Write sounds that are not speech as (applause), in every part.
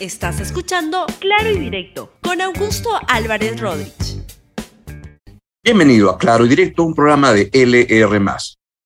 Estás escuchando Claro y Directo con Augusto Álvarez Rodríguez. Bienvenido a Claro y Directo, un programa de LR.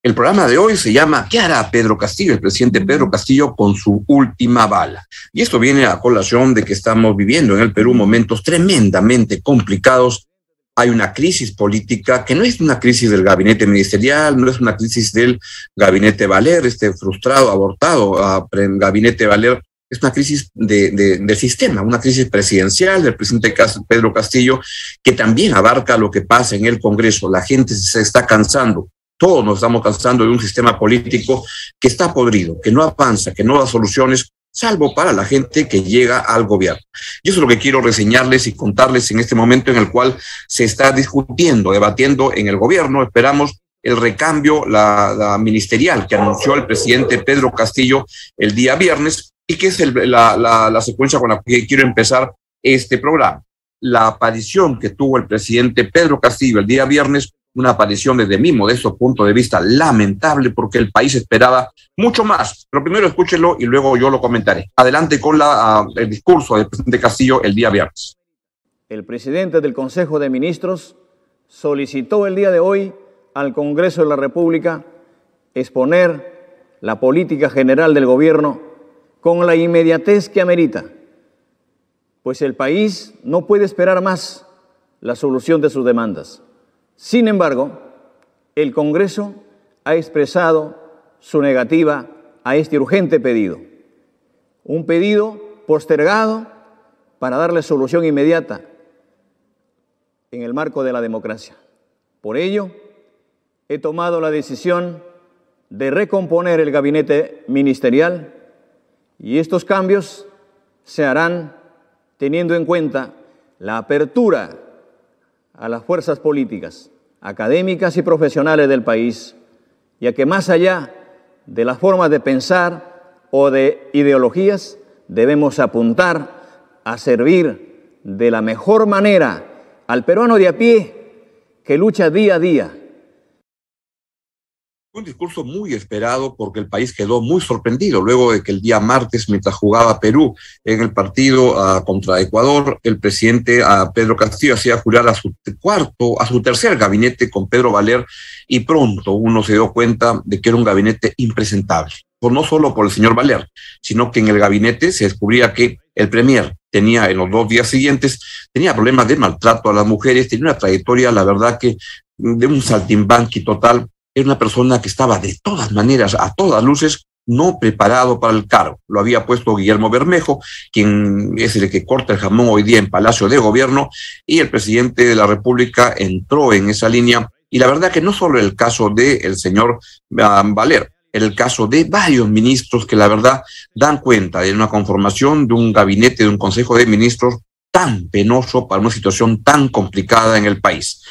El programa de hoy se llama ¿Qué hará Pedro Castillo, el presidente Pedro Castillo, con su última bala? Y esto viene a colación de que estamos viviendo en el Perú momentos tremendamente complicados. Hay una crisis política que no es una crisis del gabinete ministerial, no es una crisis del gabinete Valer, este frustrado, abortado a gabinete Valer, es una crisis de, de, sistema, una crisis presidencial del presidente Pedro Castillo, que también abarca lo que pasa en el Congreso. La gente se está cansando todos nos estamos cansando de un sistema político que está podrido, que no avanza, que no da soluciones, salvo para la gente que llega al gobierno. Y eso es lo que quiero reseñarles y contarles en este momento en el cual se está discutiendo, debatiendo en el gobierno. Esperamos el recambio la, ministerial que anunció el presidente Pedro Castillo el día viernes y que es la, la secuencia con la que quiero empezar este programa. La aparición que tuvo el presidente Pedro Castillo el día viernes una aparición desde mi modesto punto de vista lamentable porque el país esperaba mucho más. Pero primero escúchenlo y luego yo lo comentaré. Adelante con la, ah, el discurso del presidente Castillo el día viernes. El presidente del Consejo de Ministros solicitó el día de hoy al Congreso de la República exponer la política general del gobierno con la inmediatez que amerita, pues el país no puede esperar más la solución de sus demandas. Sin embargo, el Congreso ha expresado su negativa a este urgente pedido, un pedido postergado para darle solución inmediata en el marco de la democracia. Por ello, he tomado la decisión de recomponer el gabinete ministerial y estos cambios se harán teniendo en cuenta la apertura a las fuerzas políticas académicas y profesionales del país, ya que más allá de las formas de pensar o de ideologías, debemos apuntar a servir de la mejor manera al peruano de a pie que lucha día a día un discurso muy esperado porque el país quedó muy sorprendido luego de que el día martes, mientras jugaba Perú en el partido ah, contra Ecuador, el presidente uh, Pedro Castillo hacía jurar a su cuarto, a su tercer gabinete con Pedro Valer y pronto uno se dio cuenta de que era un gabinete impresentable. No solo por el señor Valer, sino que en el gabinete se descubría que el premier tenía en los dos días siguientes, tenía problemas de maltrato a las mujeres, tenía una trayectoria, la verdad que de un saltimbanqui total, era una persona que estaba de todas maneras, a todas luces, no preparado para el cargo. Lo había puesto Guillermo Bermejo, quien es el que corta el jamón hoy día en Palacio de Gobierno, y el presidente de la República entró en esa línea. Y la verdad que no solo el caso del el señor um, Valer, el caso de varios ministros que la verdad dan cuenta de una conformación de un gabinete, de un consejo de ministros tan penoso para una situación tan complicada en el país.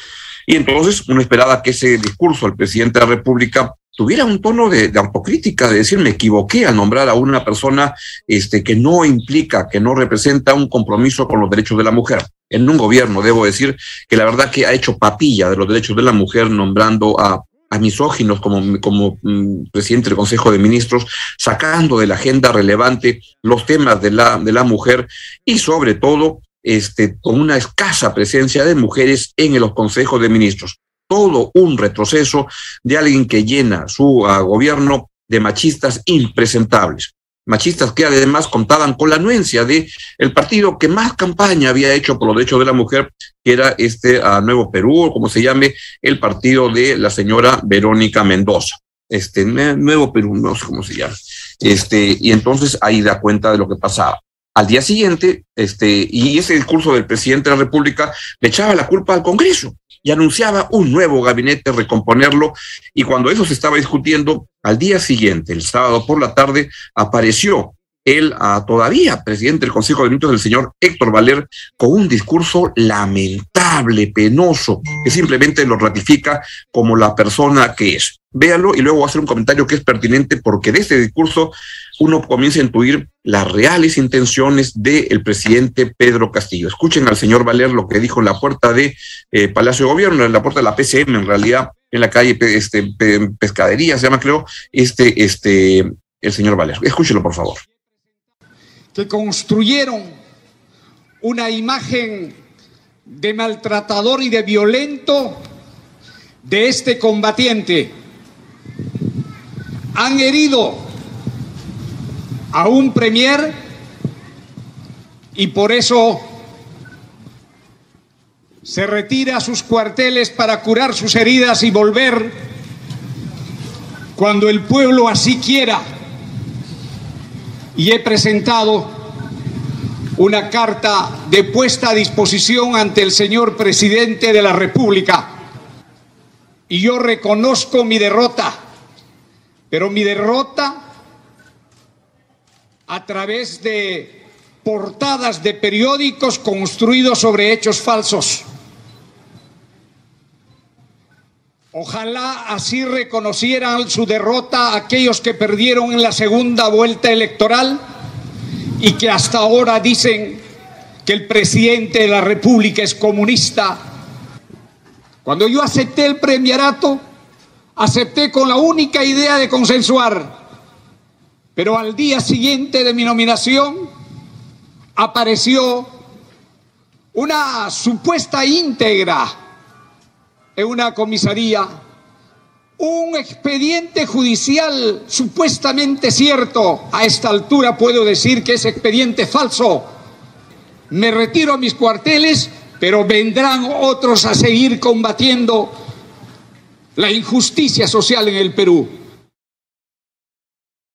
Y entonces uno esperaba que ese discurso del presidente de la República tuviera un tono de, autocrítica, de decir, me equivoqué al nombrar a una persona este, que no implica, que no representa un compromiso con los derechos de la mujer. En un gobierno, debo decir, que la verdad que ha hecho papilla de los derechos de la mujer nombrando a, a misóginos como, como mm, presidente del Consejo de Ministros, sacando de la agenda relevante los temas de la, de la mujer y sobre todo este, con una escasa presencia de mujeres en los consejos de ministros. Todo un retroceso de alguien que llena su ah, gobierno de machistas impresentables. Machistas que además contaban con la anuencia de el partido que más campaña había hecho por los derechos de la mujer, que era este ah, Nuevo Perú, o como se llame, el partido de la señora Verónica Mendoza. Este Nuevo Perú, no sé cómo se llama. Este, y entonces ahí da cuenta de lo que pasaba. Al día siguiente, este, y ese discurso del presidente de la República le echaba la culpa al Congreso y anunciaba un nuevo gabinete, recomponerlo, y cuando eso se estaba discutiendo, al día siguiente, el sábado por la tarde, apareció el todavía presidente del Consejo de Ministros, el señor Héctor Valer, con un discurso lamentable, penoso, que simplemente lo ratifica como la persona que es. Véalo y luego voy a hacer un comentario que es pertinente porque de este discurso uno comienza a intuir las reales intenciones del presidente Pedro Castillo. Escuchen al señor Valer lo que dijo en la puerta de eh, Palacio de Gobierno, en la puerta de la PCM, en realidad, en la calle este, Pescadería, se llama, creo, este, este, el señor Valer. Escúchelo, por favor. que construyeron una imagen de maltratador y de violento de este combatiente. Han herido a un premier y por eso se retira a sus cuarteles para curar sus heridas y volver cuando el pueblo así quiera. Y he presentado una carta de puesta a disposición ante el señor presidente de la República. Y yo reconozco mi derrota, pero mi derrota a través de portadas de periódicos construidos sobre hechos falsos. Ojalá así reconocieran su derrota aquellos que perdieron en la segunda vuelta electoral y que hasta ahora dicen que el presidente de la República es comunista. Cuando yo acepté el premierato, acepté con la única idea de consensuar, pero al día siguiente de mi nominación apareció una supuesta íntegra en una comisaría un expediente judicial supuestamente cierto. A esta altura puedo decir que es expediente falso. Me retiro a mis cuarteles, pero vendrán otros a seguir combatiendo la injusticia social en el Perú.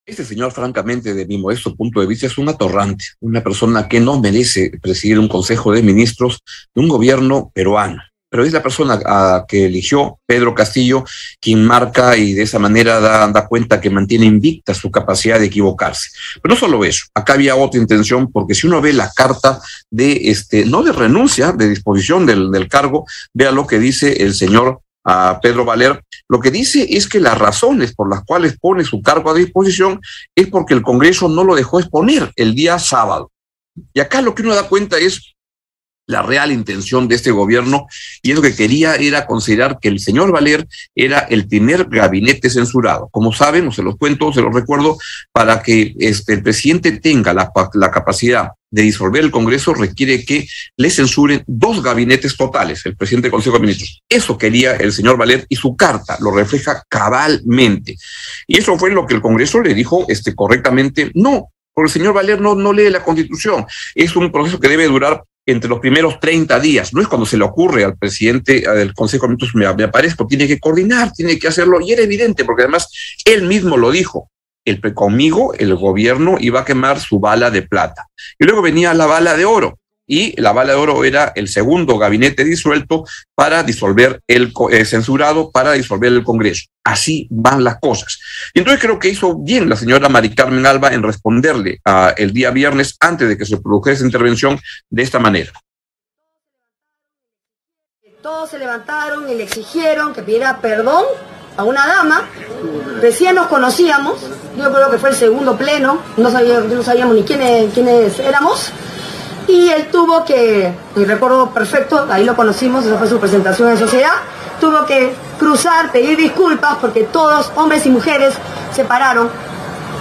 Este señor, francamente, de mi modesto punto de vista, es un atorrante, una persona que no merece presidir un consejo de ministros de un gobierno peruano pero es la persona a que eligió Pedro Castillo quien marca y de esa manera da, cuenta que mantiene invicta su capacidad de equivocarse. Pero no solo eso, acá había otra intención, porque si uno ve la carta de, este, no de renuncia, de disposición del, del cargo, vea lo que dice el señor a Pedro Valer, lo que dice es que las razones por las cuales pone su cargo a disposición es porque el Congreso no lo dejó exponer el día sábado. Y acá lo que uno da cuenta es la real intención de este gobierno y es lo que quería era considerar que el señor Valer era el primer gabinete censurado. Como saben, se los cuento, se los recuerdo, para que este, el presidente tenga la, la capacidad de disolver el Congreso requiere que le censuren dos gabinetes totales, el presidente del Consejo de Ministros. Eso quería el señor Valer y su carta lo refleja cabalmente. Y eso fue lo que el Congreso le dijo este, correctamente, no, porque el señor Valer no, no lee la Constitución. Es un proceso que debe durar entre los primeros 30 días. No es cuando se le ocurre al presidente del Consejo de Ministros, me, me aparezco, tiene que coordinar, tiene que hacerlo. Y era evidente, porque además él mismo lo dijo. El, conmigo el gobierno iba a quemar su bala de plata. Y luego venía la bala de oro y la bala de oro era el segundo gabinete disuelto para disolver el eh, censurado, para disolver el Congreso. Así van las cosas. Y entonces creo que hizo bien la señora Mari Carmen Alba en responderle el día viernes antes de que se produjera esa intervención de esta manera. Todos se levantaron y le exigieron que pidiera perdón a una dama. Recién nos conocíamos, yo creo que fue el segundo pleno, no, no sabíamos ni quiénes, quiénes éramos y él tuvo que, y recuerdo perfecto, ahí lo conocimos, esa fue su presentación en sociedad, tuvo que cruzar, pedir disculpas porque todos, hombres y mujeres, se pararon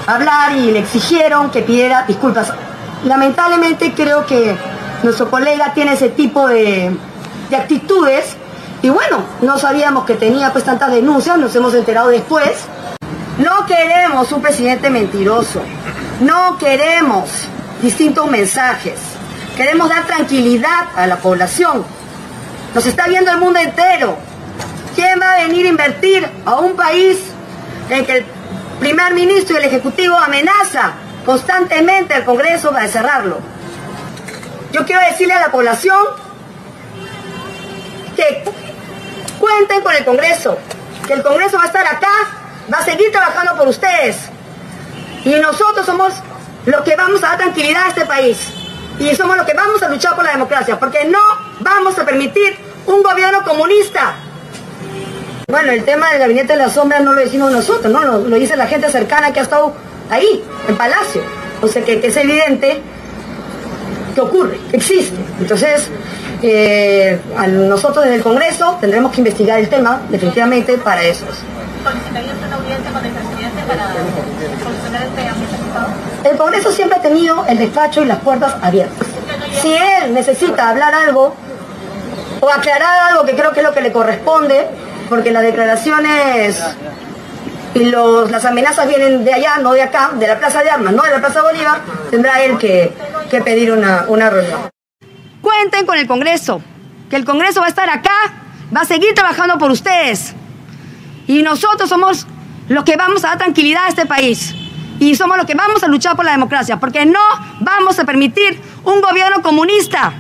a hablar y le exigieron que pidiera disculpas. Lamentablemente creo que nuestro colega tiene ese tipo de, de actitudes y bueno, no sabíamos que tenía pues tantas denuncias, nos hemos enterado después. No queremos un presidente mentiroso, no queremos distintos mensajes. Queremos dar tranquilidad a la población. Nos está viendo el mundo entero. ¿Quién va a venir a invertir a un país en que el primer ministro y el ejecutivo amenaza constantemente al Congreso para cerrarlo? Yo quiero decirle a la población que cuenten con el Congreso, que el Congreso va a estar acá, va a seguir trabajando por ustedes. Y nosotros somos los que vamos a dar tranquilidad a este país y somos los que vamos a luchar por la democracia, porque no vamos a permitir un gobierno comunista. Bueno, el tema del gabinete de las sombras no lo decimos nosotros, ¿no? Lo, dice la gente cercana que ha estado ahí, en Palacio. O sea que, es evidente que ocurre, existe. Entonces, eh, a nosotros desde el Congreso tendremos que investigar el tema, definitivamente, para eso. ¿Solicitaría una audiencia con el presidente para solucionar este El Congreso siempre ha tenido el despacho y las puertas abiertas. Si él necesita hablar algo o aclarar algo que creo que es lo que le corresponde, porque las declaraciones y los, las amenazas vienen de allá, no de acá, de la Plaza de Armas, no de la Plaza Bolívar, tendrá él que, que pedir una, una reunión. Cuenten con el Congreso, que el Congreso va a estar acá, va a seguir trabajando por ustedes. Y nosotros somos los que vamos a dar tranquilidad a este país. Y somos los que vamos a luchar por la democracia, porque no vamos a permitir un gobierno comunista.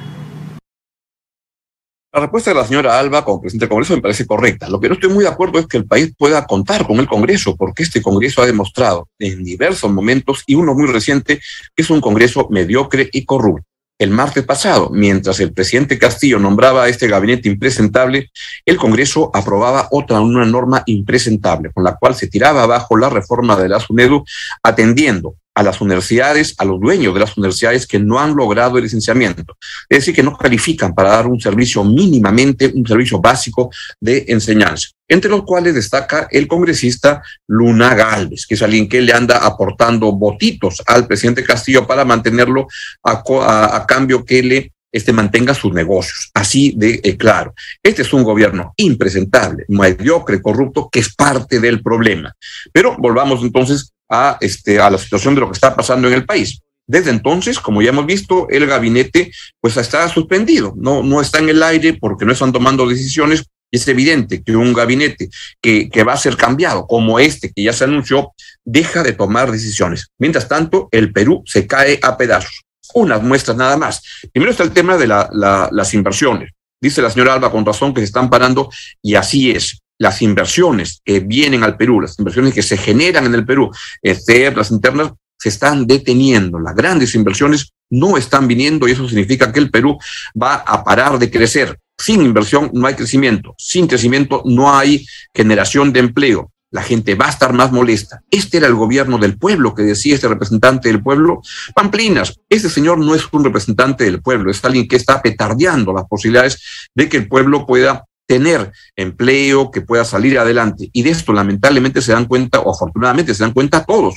La respuesta de la señora Alba como presidente del Congreso me parece correcta. Lo que no estoy muy de acuerdo es que el país pueda contar con el Congreso, porque este Congreso ha demostrado en diversos momentos, y uno muy reciente, que es un Congreso mediocre y corrupto el martes pasado, mientras el presidente Castillo nombraba a este gabinete impresentable, el Congreso aprobaba otra, una norma impresentable, con la cual se tiraba abajo la reforma de la SUNEDU, atendiendo a las universidades, a los dueños de las universidades que no han logrado el licenciamiento. Es decir, que no califican para dar un servicio mínimamente, un servicio básico de enseñanza, entre los cuales destaca el congresista Luna Galvez, que es alguien que le anda aportando votitos al presidente Castillo para mantenerlo a, cambio que le este, mantenga sus negocios. Así de eh, claro. Este es un gobierno impresentable, mediocre, corrupto, que es parte del problema. Pero volvamos entonces a, este, a la situación de lo que está pasando en el país. Desde entonces, como ya hemos visto, el gabinete pues está suspendido, no, no está en el aire porque no están tomando decisiones. Es evidente que un gabinete que, que va a ser cambiado, como este que ya se anunció, deja de tomar decisiones. Mientras tanto, el Perú se cae a pedazos. Unas muestras nada más. Primero está el tema de la, las inversiones. Dice la señora Alba con razón que se están parando y así es las inversiones que vienen al Perú, las inversiones que se generan en el Perú, las internas, se están deteniendo. Las grandes inversiones no están viniendo y eso significa que el Perú va a parar de crecer. Sin inversión no hay crecimiento. Sin crecimiento no hay generación de empleo. La gente va a estar más molesta. Este era el gobierno del pueblo que decía este representante del pueblo. Pamplinas, este señor no es un representante del pueblo, es alguien que está petardeando las posibilidades de que el pueblo pueda tener empleo, que pueda salir adelante. Y de esto lamentablemente se dan cuenta, o afortunadamente se dan cuenta todos,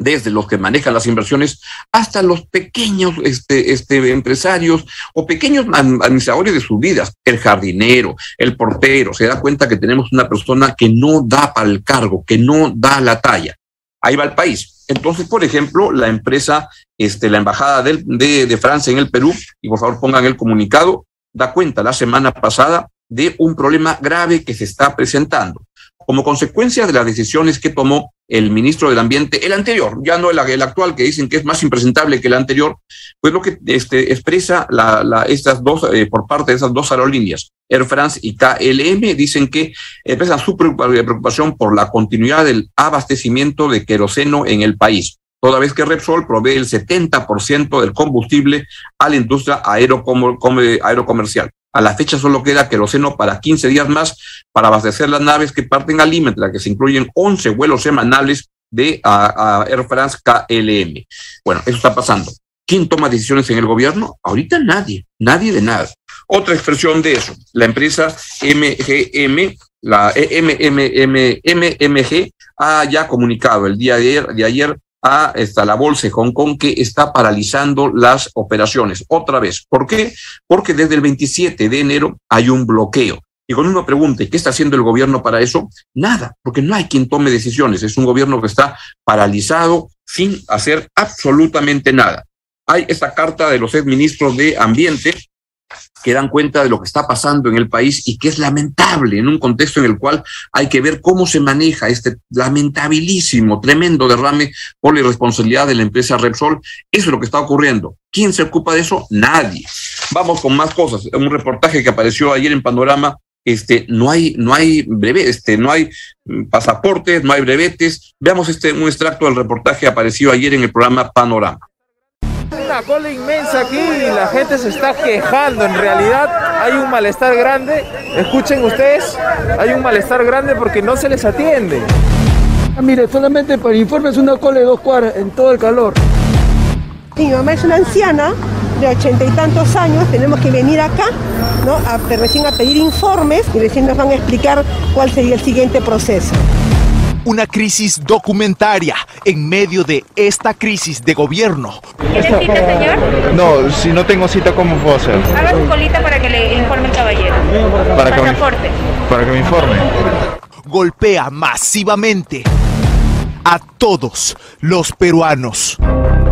desde los que manejan las inversiones hasta los pequeños este, este, empresarios o pequeños administradores de sus vidas, el jardinero, el portero, se da cuenta que tenemos una persona que no da para el cargo, que no da la talla. Ahí va el país. Entonces, por ejemplo, la empresa, este, la embajada de, de Francia en el Perú, y por favor pongan el comunicado, da cuenta la semana pasada de un problema grave que se está presentando. Como consecuencia de las decisiones que tomó el ministro del Ambiente, el anterior, ya no el, actual, que dicen que es más impresentable que el anterior, pues lo que este, expresa la, estas dos, eh, por parte de esas dos aerolíneas, Air France y KLM, dicen que expresan su preocupación por la continuidad del abastecimiento de queroseno en el país toda vez que Repsol provee el 70% del combustible a la industria aerocomercial. A la fecha solo queda queroseno para 15 días más para abastecer las naves que parten al límite, la que se incluyen 11 vuelos semanales de Air France KLM. Bueno, eso está pasando. ¿Quién toma decisiones en el gobierno? Ahorita nadie, nadie de nada. Otra expresión de eso, la empresa MGM, la MMG, ha ya comunicado el día de ayer, de ayer a esta, la bolsa de Hong Kong que está paralizando las operaciones otra vez. ¿Por qué? Porque desde el 27 de enero hay un bloqueo. Y cuando uno pregunta, ¿qué está haciendo el gobierno para eso? Nada, porque no hay quien tome decisiones. Es un gobierno que está paralizado sin hacer absolutamente nada. Hay esta carta de los exministros de Ambiente que dan cuenta de lo que está pasando en el país y que es lamentable en un contexto en el cual hay que ver cómo se maneja este lamentabilísimo, tremendo derrame por la irresponsabilidad de la empresa Repsol. Eso es lo que está ocurriendo. ¿Quién se ocupa de eso? Nadie. Vamos con más cosas. Un reportaje que apareció ayer en Panorama este, no hay, no hay breve, este, no hay pasaportes, no hay brevetes. Veamos este, un extracto del reportaje apareció ayer en el programa Panorama una cola inmensa aquí y la gente se está quejando. En realidad hay un malestar grande. Escuchen ustedes, hay un malestar grande porque no se les atiende. Ah, mire, solamente para informes una cola de dos cuadras en todo el calor. Mi mamá es una anciana de ochenta y tantos años, tenemos que venir acá, ¿no? A, recién a pedir informes y recién nos van a explicar cuál sería el siguiente proceso. Una crisis documentaria en medio de esta crisis de gobierno. ¿Tiene cita, señor? No, si no tengo cita, ¿cómo puedo hacer? Haga su colita para que le informe el caballero. Para que, me, Pasaporte. para que me informe. Golpea masivamente a todos los peruanos.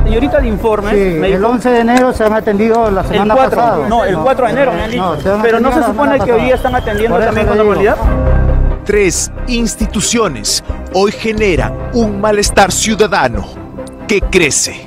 Señorita, el informe. Sí, me el 11 de enero se han atendido la semana el 4, pasada. No, el 4 de enero me han dicho. No, se han Pero no se supone que hoy están atendiendo también con normalidad. Tres instituciones hoy generan un malestar ciudadano que crece.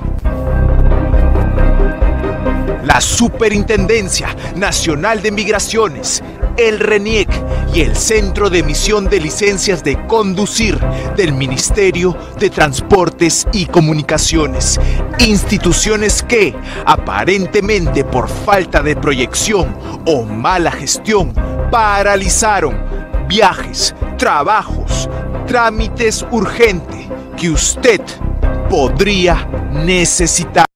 La Superintendencia Nacional de Migraciones, el RENIEC y el Centro de Emisión de Licencias de Conducir del Ministerio de Transportes y Comunicaciones. Instituciones que, aparentemente por falta de proyección o mala gestión, paralizaron viajes, trabajos, trámites urgentes que usted podría necesitar.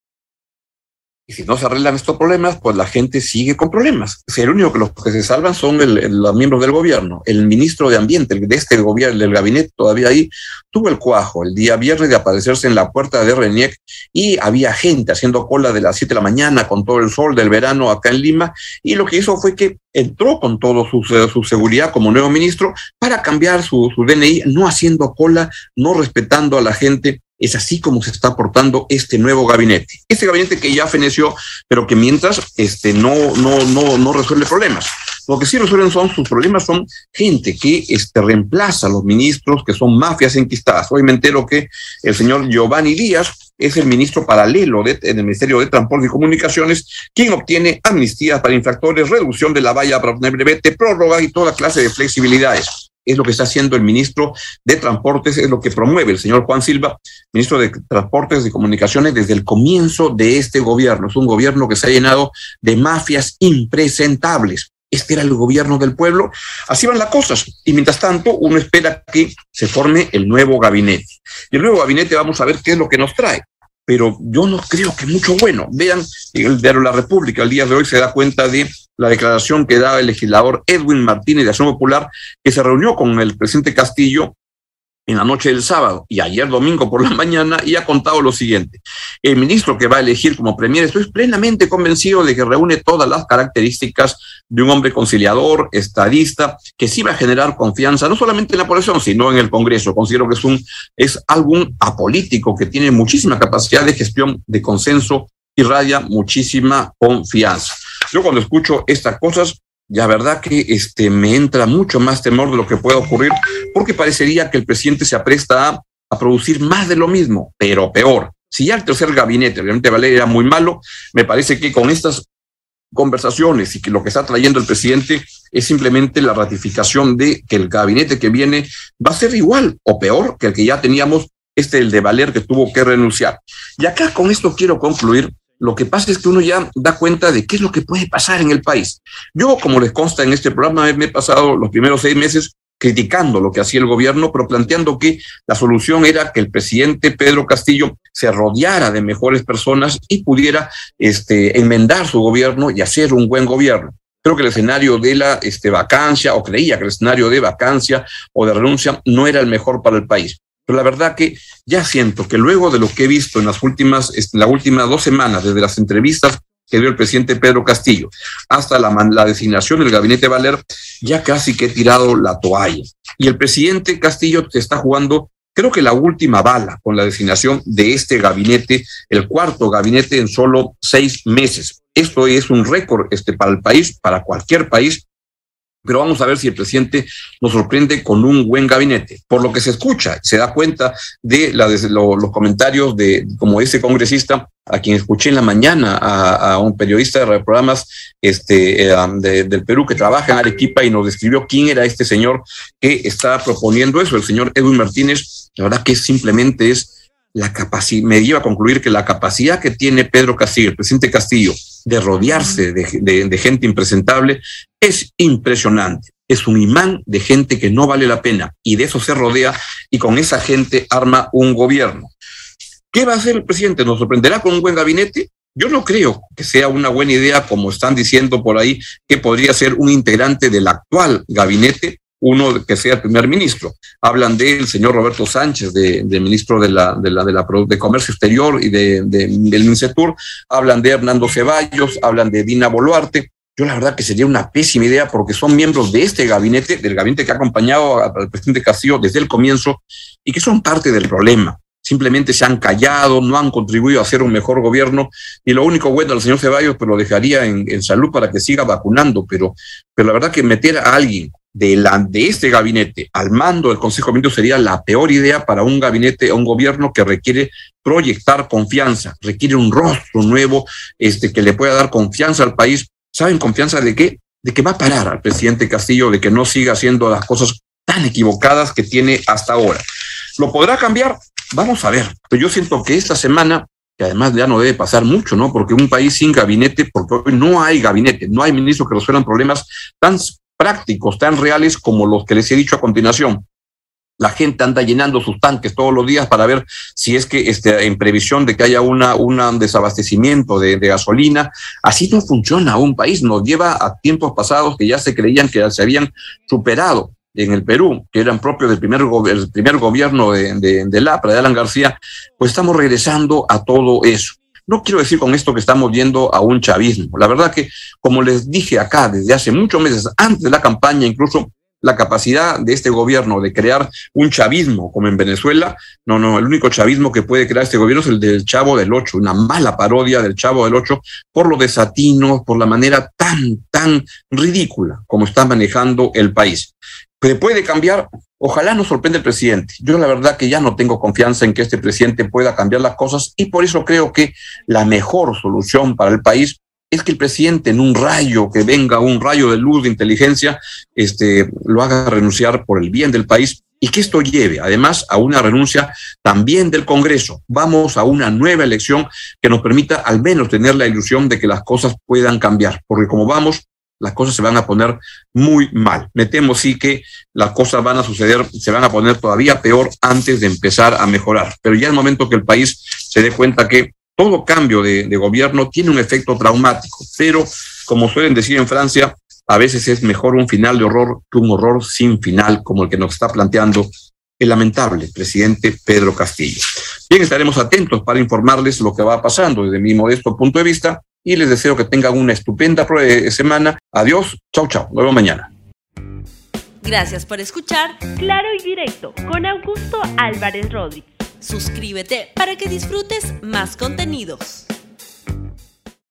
Y si no se arreglan estos problemas, pues la gente sigue con problemas. El único que los que se salvan son los miembros del gobierno. El ministro de Ambiente el de este gobierno, del gabinete todavía ahí, tuvo el cuajo el día viernes de aparecerse en la puerta de RENIEC y había gente haciendo cola de las 7 de la mañana con todo el sol del verano acá en Lima. Y lo que hizo fue que entró con todo su, seguridad como nuevo ministro para cambiar su DNI, no haciendo cola, no respetando a la gente. Es así como se está portando este nuevo gabinete. Este gabinete que ya feneció, pero que mientras este, no, no, no, no resuelve problemas. Lo que sí resuelven son sus problemas, son gente que este, reemplaza a los ministros que son mafias enquistadas. Hoy me entero que el señor Giovanni Díaz es el ministro paralelo de, en el Ministerio de Transporte y Comunicaciones, quien obtiene amnistías para infractores, reducción de la valla para obtener brevete, prórroga y toda clase de flexibilidades es lo que está haciendo el ministro de Transportes, es lo que promueve el señor Juan Silva, ministro de Transportes y Comunicaciones, desde el comienzo de este gobierno. Es un gobierno que se ha llenado de mafias impresentables. Este era el gobierno del pueblo. Así van las cosas. Y mientras tanto, uno espera que se forme el nuevo gabinete. Y el nuevo gabinete vamos a ver qué es lo que nos trae. Pero yo no creo que mucho bueno. Vean, el diario La República el día de hoy se da cuenta de la declaración que da el legislador Edwin Martínez de Acción Popular, que se reunió con el presidente Castillo en la noche del sábado y ayer domingo por la (laughs) mañana y ha contado lo siguiente. El ministro que va a elegir como premier, estoy plenamente convencido de que reúne todas las características de un hombre conciliador, estadista, que sí va a generar confianza, no solamente en la población, sino en el Congreso. Considero que es un, es algún apolítico que tiene muchísima capacidad de gestión, de consenso y raya muchísima confianza. Yo cuando escucho estas cosas, ya verdad que este, me entra mucho más temor de lo que pueda ocurrir, porque parecería que el presidente se apresta a, producir más de lo mismo, pero peor. Si ya el tercer gabinete, realmente Valer era muy malo, me parece que con estas conversaciones y que lo que está trayendo el presidente es simplemente la ratificación de que el gabinete que viene va a ser igual o peor que el que ya teníamos, este el de Valer que tuvo que renunciar. Y acá con esto quiero concluir lo que pasa es que uno ya da cuenta de qué es lo que puede pasar en el país. Yo, como les consta en este programa, me he pasado los primeros seis meses criticando lo que hacía el gobierno, pero planteando que la solución era que el presidente Pedro Castillo se rodeara de mejores personas y pudiera este, enmendar su gobierno y hacer un buen gobierno. Creo que el escenario de la este, vacancia, o creía que el escenario de vacancia o de renuncia no era el mejor para el país. Pero la verdad que ya siento que luego de lo que he visto en las últimas, en las últimas dos semanas, desde las entrevistas que dio el presidente Pedro Castillo hasta la, designación del gabinete Valer, ya casi que he tirado la toalla. Y el presidente Castillo está jugando, creo que la última bala con la designación de este gabinete, el cuarto gabinete en solo seis meses. Esto es un récord este, para el país, para cualquier país, pero vamos a ver si el presidente nos sorprende con un buen gabinete. Por lo que se escucha, se da cuenta de, los comentarios de como ese congresista a quien escuché en la mañana a, un periodista de programas este, eh, de, del Perú que trabaja en Arequipa y nos describió quién era este señor que está proponiendo eso, el señor Edwin Martínez. La verdad que simplemente es la capacidad, me lleva a concluir que la capacidad que tiene Pedro Castillo, el presidente Castillo, de rodearse de, gente impresentable es impresionante. Es un imán de gente que no vale la pena y de eso se rodea y con esa gente arma un gobierno. ¿Qué va a hacer el presidente? ¿Nos sorprenderá con un buen gabinete? Yo no creo que sea una buena idea, como están diciendo por ahí, que podría ser un integrante del actual gabinete uno que sea el primer ministro. Hablan del señor Roberto Sánchez, de, ministro de, la, de, la, de, la, de Comercio Exterior y de, de, del MINCETUR, hablan de Hernando Ceballos, hablan de Dina Boluarte. Yo la verdad que sería una pésima idea porque son miembros de este gabinete, del gabinete que ha acompañado al presidente Castillo desde el comienzo y que son parte del problema simplemente se han callado, no han contribuido a hacer un mejor gobierno y lo único bueno del señor Ceballos pues lo dejaría en, en, salud para que siga vacunando, pero, pero la verdad que meter a alguien de, de este gabinete al mando del Consejo de Ministros sería la peor idea para un gabinete, un gobierno que requiere proyectar confianza, requiere un rostro nuevo este, que le pueda dar confianza al país. ¿Saben confianza de qué? De que va a parar al presidente Castillo, de que no siga haciendo las cosas tan equivocadas que tiene hasta ahora. ¿Lo podrá cambiar? Vamos a ver. Pero yo siento que esta semana, que además ya no debe pasar mucho, ¿no? Porque un país sin gabinete, porque hoy no hay gabinete, no hay ministros que resuelvan problemas tan prácticos, tan reales como los que les he dicho a continuación. La gente anda llenando sus tanques todos los días para ver si es que este, en previsión de que haya una, un desabastecimiento de, de, gasolina. Así no funciona un país. Nos lleva a tiempos pasados que ya se creían que se habían superado en el Perú, que eran propios del primer, el primer gobierno de, de, de Lapra, de Alan García, pues estamos regresando a todo eso. No quiero decir con esto que estamos viendo a un chavismo. La verdad que, como les dije acá desde hace muchos meses, antes de la campaña, incluso la capacidad de este gobierno de crear un chavismo como en Venezuela, no, no, el único chavismo que puede crear este gobierno es el del Chavo del Ocho, una mala parodia del Chavo del Ocho por lo desatino, por la manera tan, tan ridícula como está manejando el país. ¿Se puede cambiar? Ojalá nos sorprenda el presidente. Yo la verdad que ya no tengo confianza en que este presidente pueda cambiar las cosas y por eso creo que la mejor solución para el país es que el presidente en un rayo, que venga un rayo de luz de inteligencia, este, lo haga renunciar por el bien del país y que esto lleve además a una renuncia también del Congreso. Vamos a una nueva elección que nos permita al menos tener la ilusión de que las cosas puedan cambiar, porque como vamos, las cosas se van a poner muy mal. Me temo sí que las cosas van a suceder, se van a poner todavía peor antes de empezar a mejorar. Pero ya es momento que el país se dé cuenta que todo cambio de, de, gobierno tiene un efecto traumático, pero como suelen decir en Francia, a veces es mejor un final de horror que un horror sin final, como el que nos está planteando el lamentable presidente Pedro Castillo. Bien, estaremos atentos para informarles lo que va pasando desde mi modesto punto de vista y les deseo que tengan una estupenda semana. Adiós, chau, chau, nos vemos mañana. Gracias por escuchar Claro y Directo con Augusto Álvarez Rodríguez. Suscríbete para que disfrutes más contenidos.